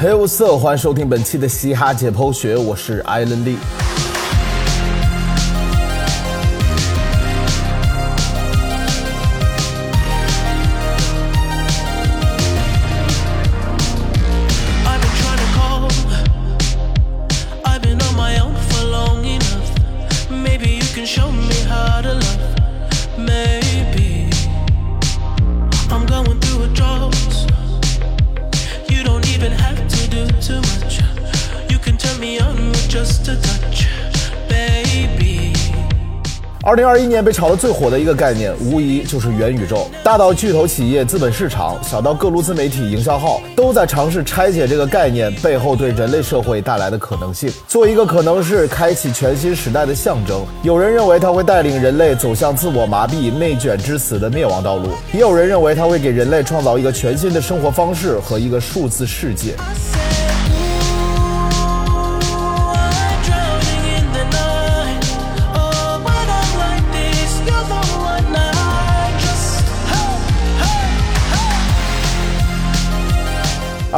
嘿，我色，欢迎收听本期的嘻哈解剖学，我是艾伦利。二零二一年被炒得最火的一个概念，无疑就是元宇宙。大到巨头企业、资本市场，小到各路自媒体、营销号，都在尝试拆解这个概念背后对人类社会带来的可能性。做一个可能是开启全新时代的象征，有人认为它会带领人类走向自我麻痹、内卷致死的灭亡道路，也有人认为它会给人类创造一个全新的生活方式和一个数字世界。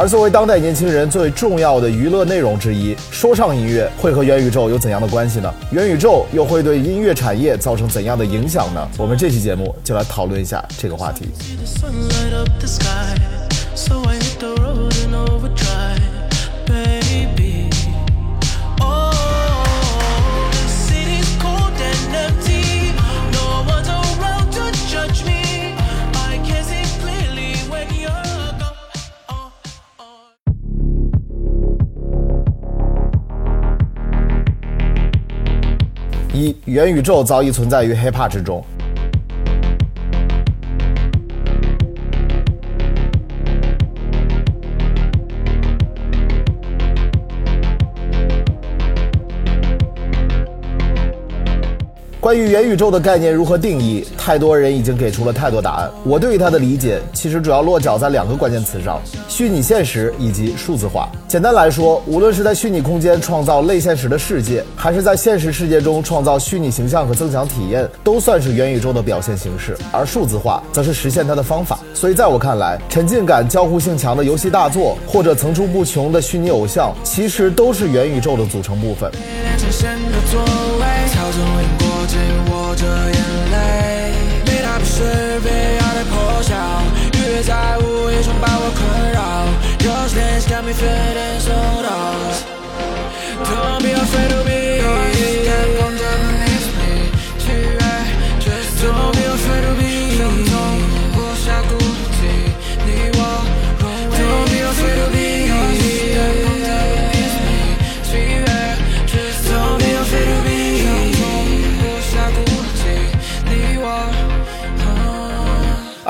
而作为当代年轻人最重要的娱乐内容之一，说唱音乐会和元宇宙有怎样的关系呢？元宇宙又会对音乐产业造成怎样的影响呢？我们这期节目就来讨论一下这个话题。一元宇宙早已存在于 hiphop 之中。关于元宇宙的概念如何定义，太多人已经给出了太多答案。我对于它的理解，其实主要落脚在两个关键词上：虚拟现实以及数字化。简单来说，无论是在虚拟空间创造类现实的世界，还是在现实世界中创造虚拟形象和增强体验，都算是元宇宙的表现形式。而数字化则是实现它的方法。所以，在我看来，沉浸感、交互性强的游戏大作，或者层出不穷的虚拟偶像，其实都是元宇宙的组成部分。我着眼泪，被他不是被爱的破晓，越在午夜中把我困扰。Your dance got me feeling so lost. Don't be afraid to be.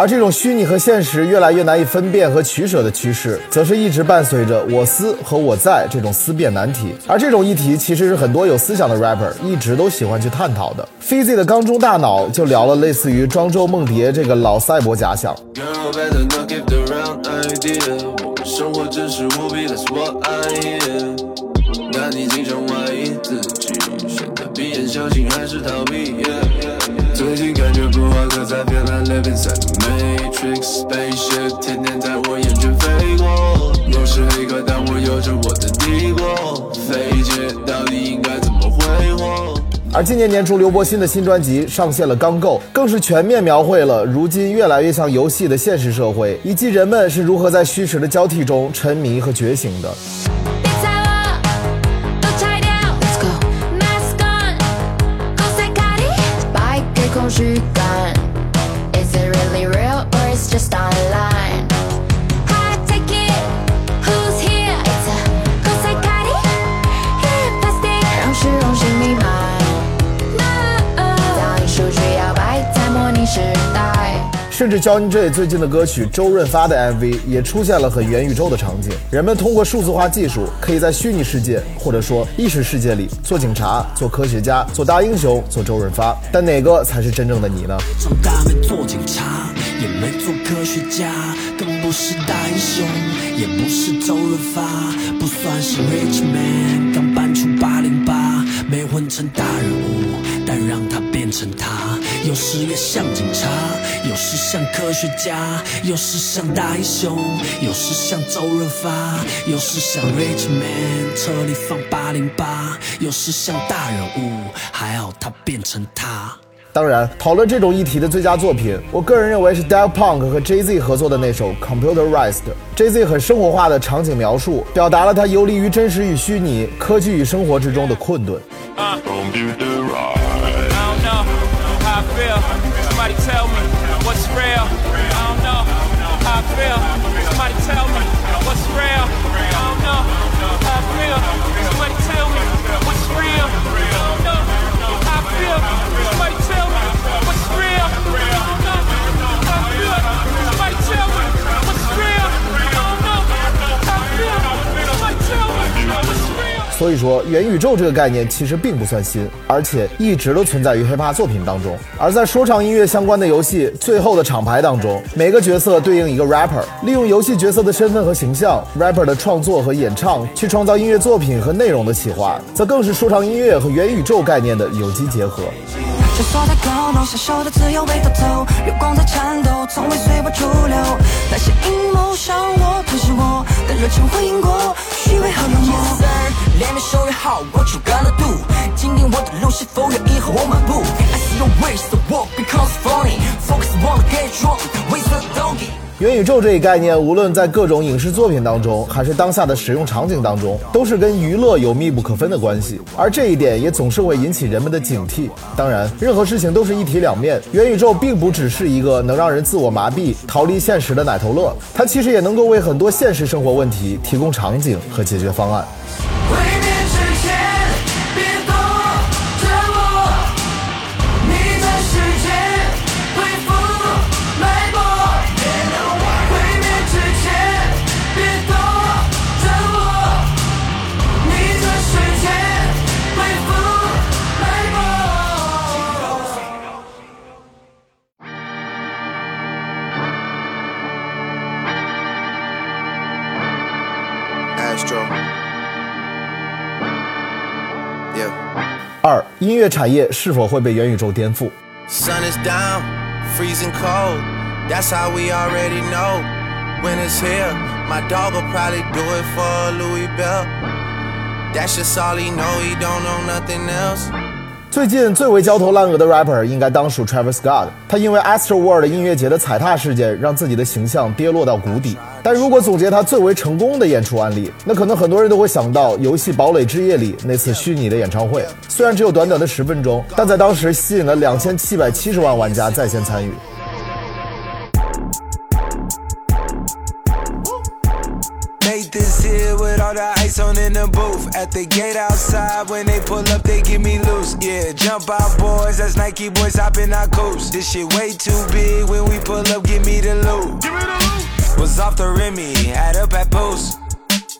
而这种虚拟和现实越来越难以分辨和取舍的趋势，则是一直伴随着我思和我在这种思辨难题。而这种议题，其实是很多有思想的 rapper 一直都喜欢去探讨的。Fizzy 的缸中大脑就聊了类似于庄周梦蝶这个老赛博假想。Living inside the matrix spaceship，天天在我眼前飞过。又是黑客，但我有着我的帝国。飞姐到底应该怎么挥霍？而今年年初，刘柏辛的新专辑上线了《刚够》，更是全面描绘了如今越来越像游戏的现实社会，以及人们是如何在虚实的交替中沉迷和觉醒的。甚至 Johnny J 最近的歌曲周润发的 MV 也出现了很元宇宙的场景，人们通过数字化技术，可以在虚拟世界或者说意识世界里做警察、做科学家、做大英雄、做周润发，但哪个才是真正的你呢？长大没做警察，也没做科学家，更不是大英雄，也不是周润发，不算是 Rich Man，刚搬出八零八，没混成大人物。但让它变成他。有时也像警察，有时像科学家，有时像大英雄，有时像周润发，有时像 Rich Man，车里放八零八，有时像大人物，还好他变成他。当然，讨论这种议题的最佳作品，我个人认为是 Daft Punk 和 Jay Z 合作的那首 Computerized。Jay Z 很生活化的场景描述，表达了他游离于真实与虚拟、科技与生活之中的困顿。feel. Somebody tell me what's real. I don't know how I feel. Somebody tell me what's real. I don't know how I feel. Somebody tell me what's real. I don't know how I feel. 所以说，元宇宙这个概念其实并不算新，而且一直都存在于 hiphop 作品当中。而在说唱音乐相关的游戏《最后的厂牌》当中，每个角色对应一个 rapper，利用游戏角色的身份和形象，rapper 的创作和演唱，去创造音乐作品和内容的企划，则更是说唱音乐和元宇宙概念的有机结合。那些阴谋向我吞噬我，但热情回应过，虚伪和冷漠。连着手约好，What you gonna do？今天我的路是否有以后我漫步？I see your ways, the walk becomes funny. Focus on the get drunk, waste the doggy. 元宇宙这一概念，无论在各种影视作品当中，还是当下的使用场景当中，都是跟娱乐有密不可分的关系。而这一点也总是会引起人们的警惕。当然，任何事情都是一体两面，元宇宙并不只是一个能让人自我麻痹、逃离现实的奶头乐，它其实也能够为很多现实生活问题提供场景和解决方案。音乐产业是否会被元宇宙颠覆？Sun is down, freezing cold. That's how we already know. Winter's here. My dog will probably do it for Louis Bell. That's just all he know. He don't know nothing else. 最近最为焦头烂额的 rapper 应该当属 Travis Scott。他因为 Astro World 音乐节的踩踏事件，让自己的形象跌落到谷底。但如果总结他最为成功的演出案例，那可能很多人都会想到游戏《堡垒之夜》里那次虚拟的演唱会。虽然只有短短的十分钟，但在当时吸引了两千七百七十万玩家在线参与。this here with all the ice on in the booth. At the gate outside, when they pull up, they give me loose. Yeah, jump out, boys. That's Nike boys hopping our coast. This shit way too big. When we pull up, give me the loot. Give me the loot. Was off the Remy, had up at post.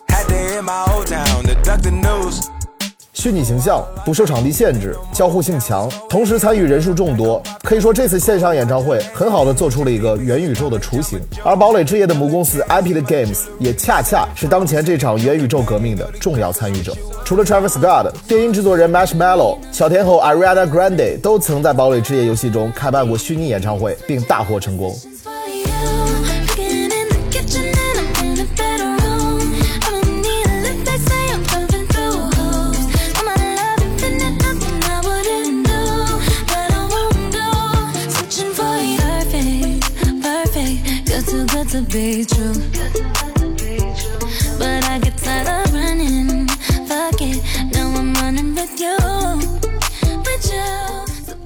Had to hit my old town to duck the news. 虚拟形象不受场地限制，交互性强，同时参与人数众多。可以说，这次线上演唱会很好的做出了一个元宇宙的雏形。而堡垒之夜的母公司 Epic Games 也恰恰是当前这场元宇宙革命的重要参与者。除了 Travis Scott，电音制作人 Marshmello、小天后 Ariana Grande 都曾在堡垒之夜游戏中开办过虚拟演唱会，并大获成功。Be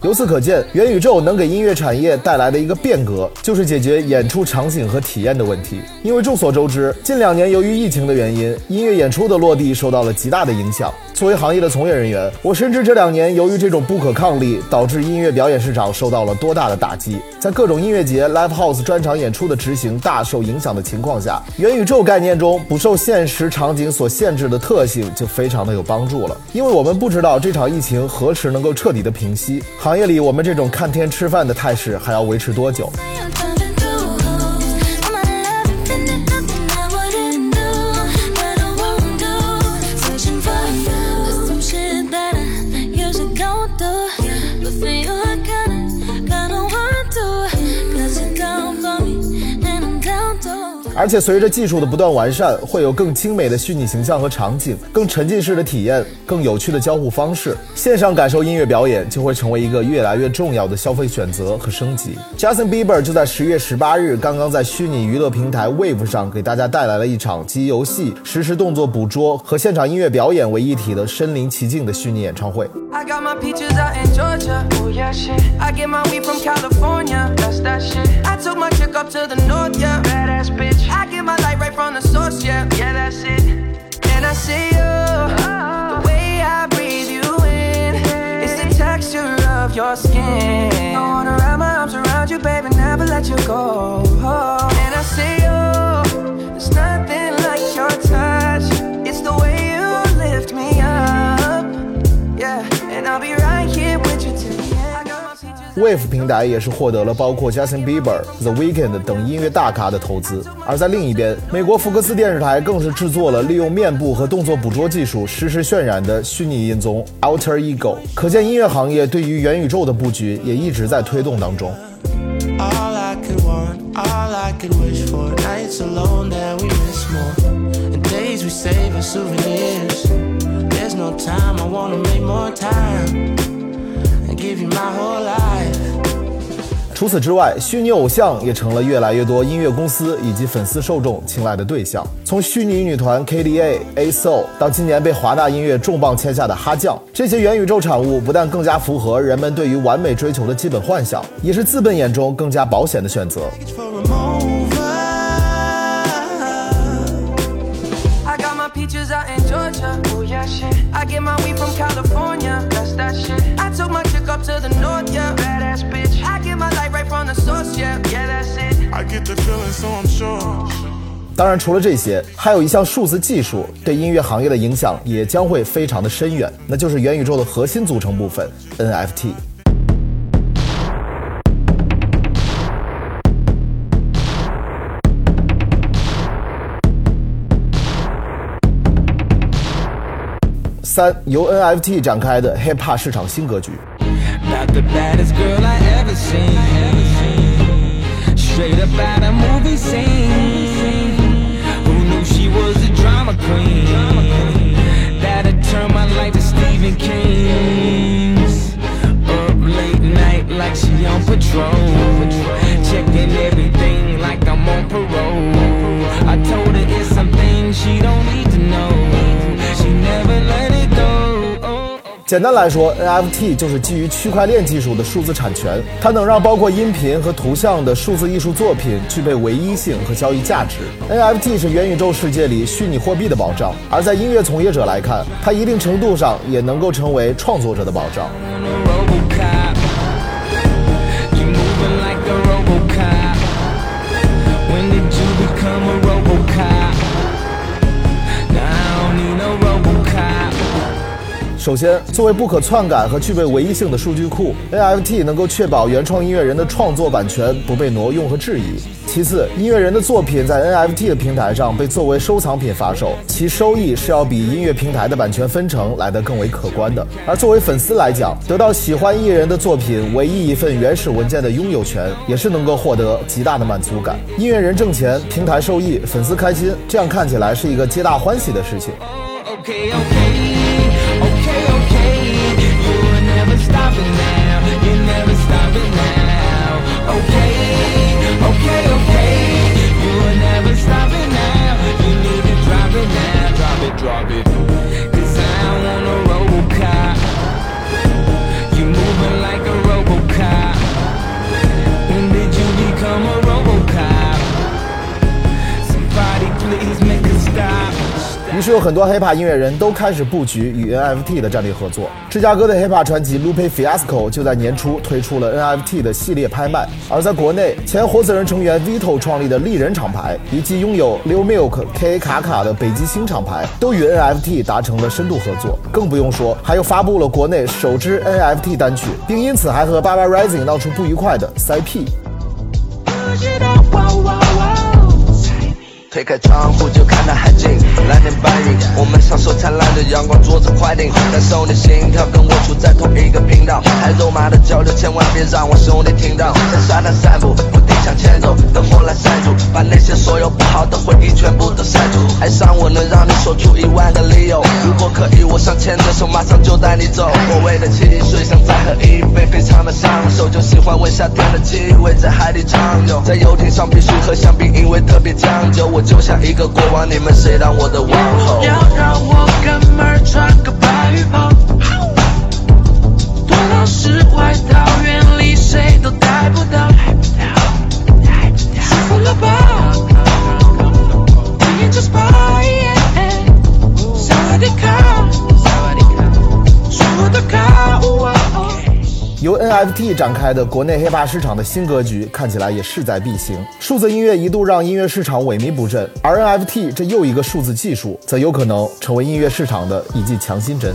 由此可见，元宇宙能给音乐产业带来的一个变革，就是解决演出场景和体验的问题。因为众所周知，近两年由于疫情的原因，音乐演出的落地受到了极大的影响。作为行业的从业人员，我深知这两年由于这种不可抗力，导致音乐表演市场受到了多大的打击。在各种音乐节、live house 专场演出的执行大受影响的情况下，元宇宙概念中不受现实场景所限制的特性就非常的有帮助了。因为我们不知道这场疫情何时能够彻底的平息，行业里我们这种看天吃饭的态势还要维持多久？而且随着技术的不断完善，会有更精美的虚拟形象和场景，更沉浸式的体验，更有趣的交互方式。线上感受音乐表演就会成为一个越来越重要的消费选择和升级。Justin Bieber 就在十月十八日刚刚在虚拟娱乐平台 Wave 上给大家带来了一场集游戏、实时动作捕捉和现场音乐表演为一体的身临其境的虚拟演唱会。I got my peaches out in Georgia. Oh yeah, shit. I get my weed from California. Let you go. And I see you. There's nothing like your touch. It's the way you lift me up. Yeah, and I'll be right here with you till the end. I got my peaches. Wave 平台也是获得了包括 Justin Bieber、The Weeknd 等音乐大咖的投资。而在另一边，美国福克斯电视台更是制作了利用面部和动作捕捉技术实时渲染的虚拟音综 Alter Ego。可见音乐行业对于元宇宙的布局也一直在推动当中。All I could wish for. Nights alone that we miss more. And days we save as souvenirs. There's no time, I wanna make more time. And give you my whole life. 除此之外，虚拟偶像也成了越来越多音乐公司以及粉丝受众青睐的对象。从虚拟女团 KDA、A-Soul 到今年被华纳音乐重磅签下的哈酱，这些元宇宙产物不但更加符合人们对于完美追求的基本幻想，也是资本眼中更加保险的选择。I got my peaches out in Georgia. Oh yeah, shit. I get my weed from California. That's that shit. I took my chick up to the north, yeah. From the source, yeah. Yeah, that's it. I get the feeling, so I'm sure. 当然，除了这些，还有一项数字技术对音乐行业的影响也将会非常的深远，那就是元宇宙的核心组成部分 NFT。三由 NFT 展开的 Hip Hop 市场新格局。Not the 简单来说，NFT 就是基于区块链技术的数字产权，它能让包括音频和图像的数字艺术作品具备唯一性和交易价值。NFT 是元宇宙世界里虚拟货币的保障，而在音乐从业者来看，它一定程度上也能够成为创作者的保障。首先，作为不可篡改和具备唯一性的数据库，NFT 能够确保原创音乐人的创作版权不被挪用和质疑。其次，音乐人的作品在 NFT 的平台上被作为收藏品发售，其收益是要比音乐平台的版权分成来得更为可观的。而作为粉丝来讲，得到喜欢艺人的作品唯一一份原始文件的拥有权，也是能够获得极大的满足感。音乐人挣钱，平台受益，粉丝开心，这样看起来是一个皆大欢喜的事情。ok ok drop it 于是有很多 hiphop 音乐人都开始布局与 NFT 的战略合作。芝加哥的 hiphop 传奇 Lupe Fiasco 就在年初推出了 NFT 的系列拍卖。而在国内，前活死人成员 Vito 创立的丽人厂牌，以及拥有 Lil Milk、K 卡卡的北极星厂牌，都与 NFT 达成了深度合作。更不用说，还有发布了国内首支 NFT 单曲，并因此还和 Baba Rising 闹出不愉快的 CP 推开窗户就看到海景，蓝天白云，我们享受灿烂的阳光，坐着快艇，感受你心跳，跟我处在同一个频道。太肉麻的交流，千万别让我兄弟听到。在沙滩散步，不停向前走，灯火来塞住，把那些所有不好的回忆全部都删除。爱上我能让你说出一万个理由，如果可以，我想牵着手，马上就带你走。我为的汽水想再喝一杯，非常的上手，就喜欢闻夏天的气味，在海里畅游，在游艇上必须喝香槟，因为特别讲究。我就像一个国王，你们谁当我的王后？要让我哥们儿穿个白浴袍，躲到世外桃源里，谁都带不到。舒服了吧？你研究 SPA，萨瓦迪卡，是我的卡。由 NFT 展开的国内 hiphop 市场的新格局看起来也势在必行。数字音乐一度让音乐市场萎靡不振，而 NFT 这又一个数字技术，则有可能成为音乐市场的一剂强心针。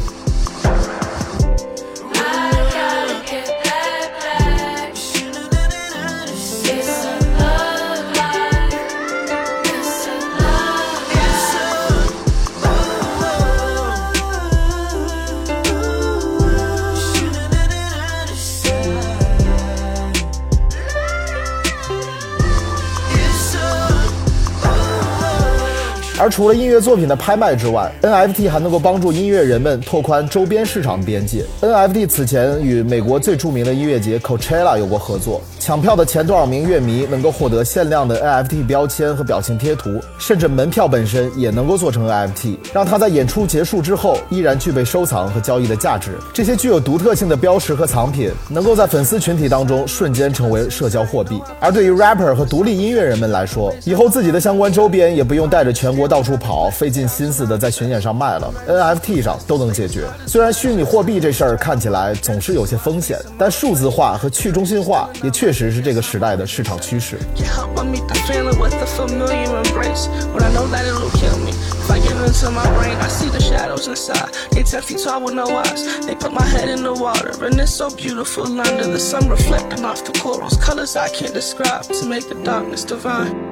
而除了音乐作品的拍卖之外，NFT 还能够帮助音乐人们拓宽周边市场的边界。NFT 此前与美国最著名的音乐节 Coachella 有过合作，抢票的前多少名乐迷能够获得限量的 NFT 标签和表情贴图，甚至门票本身也能够做成 NFT，让它在演出结束之后依然具备收藏和交易的价值。这些具有独特性的标识和藏品，能够在粉丝群体当中瞬间成为社交货币。而对于 rapper 和独立音乐人们来说，以后自己的相关周边也不用带着全国到处跑，费尽心思的在巡演上卖了，NFT 上都能解决。虽然虚拟货币这事儿看起来总是有些风险，但数字化和去中心化也确实是这个时代的市场趋势。Can help I meet the feeling with the familiar embrace. When I know that it'll kill me. If I get into my brain, I see the shadows inside. They ten feet tall with no eyes. They put my head in the water, and it's so beautiful under the sun reflecting off the corals. Colors I can't describe to make the darkness divine.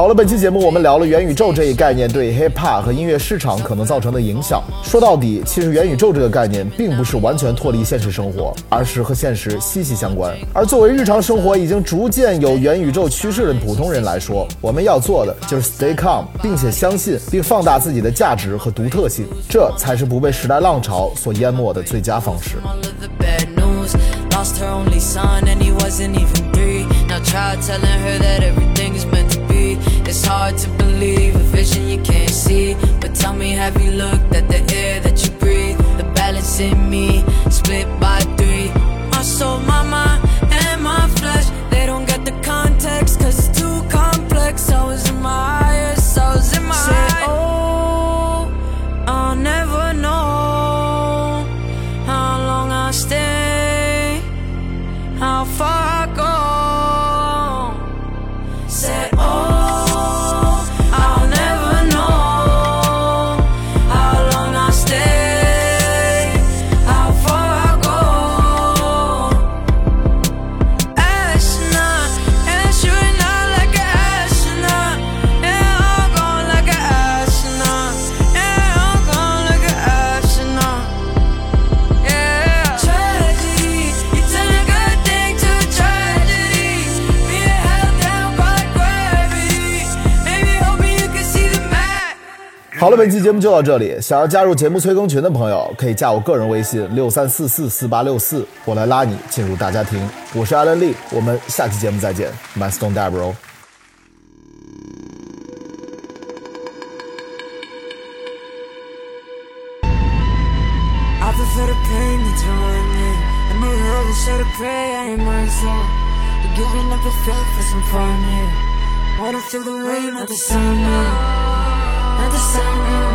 好了，本期节目我们聊了元宇宙这一概念对 hip hop 和音乐市场可能造成的影响。说到底，其实元宇宙这个概念并不是完全脱离现实生活，而是和现实息息相关。而作为日常生活已经逐渐有元宇宙趋势的普通人来说，我们要做的就是 stay calm，并且相信并放大自己的价值和独特性，这才是不被时代浪潮所淹没的最佳方式。all of the bad news. Lost her only son, and he wasn't even three. Now try telling her that everything is meant to be. It's hard to believe a vision you can't see. But tell me, have you looked at the air that you breathe? The balance in me, split by three. My soul, my mind, and my flesh. They don't get the context, cause 好了，本期节目就到这里。想要加入节目催更群的朋友，可以加我个人微信六三四四四八六四，我来拉你进入大家庭。我是阿伦利，我们下期节目再见。，Man Stone Da Bro Another summer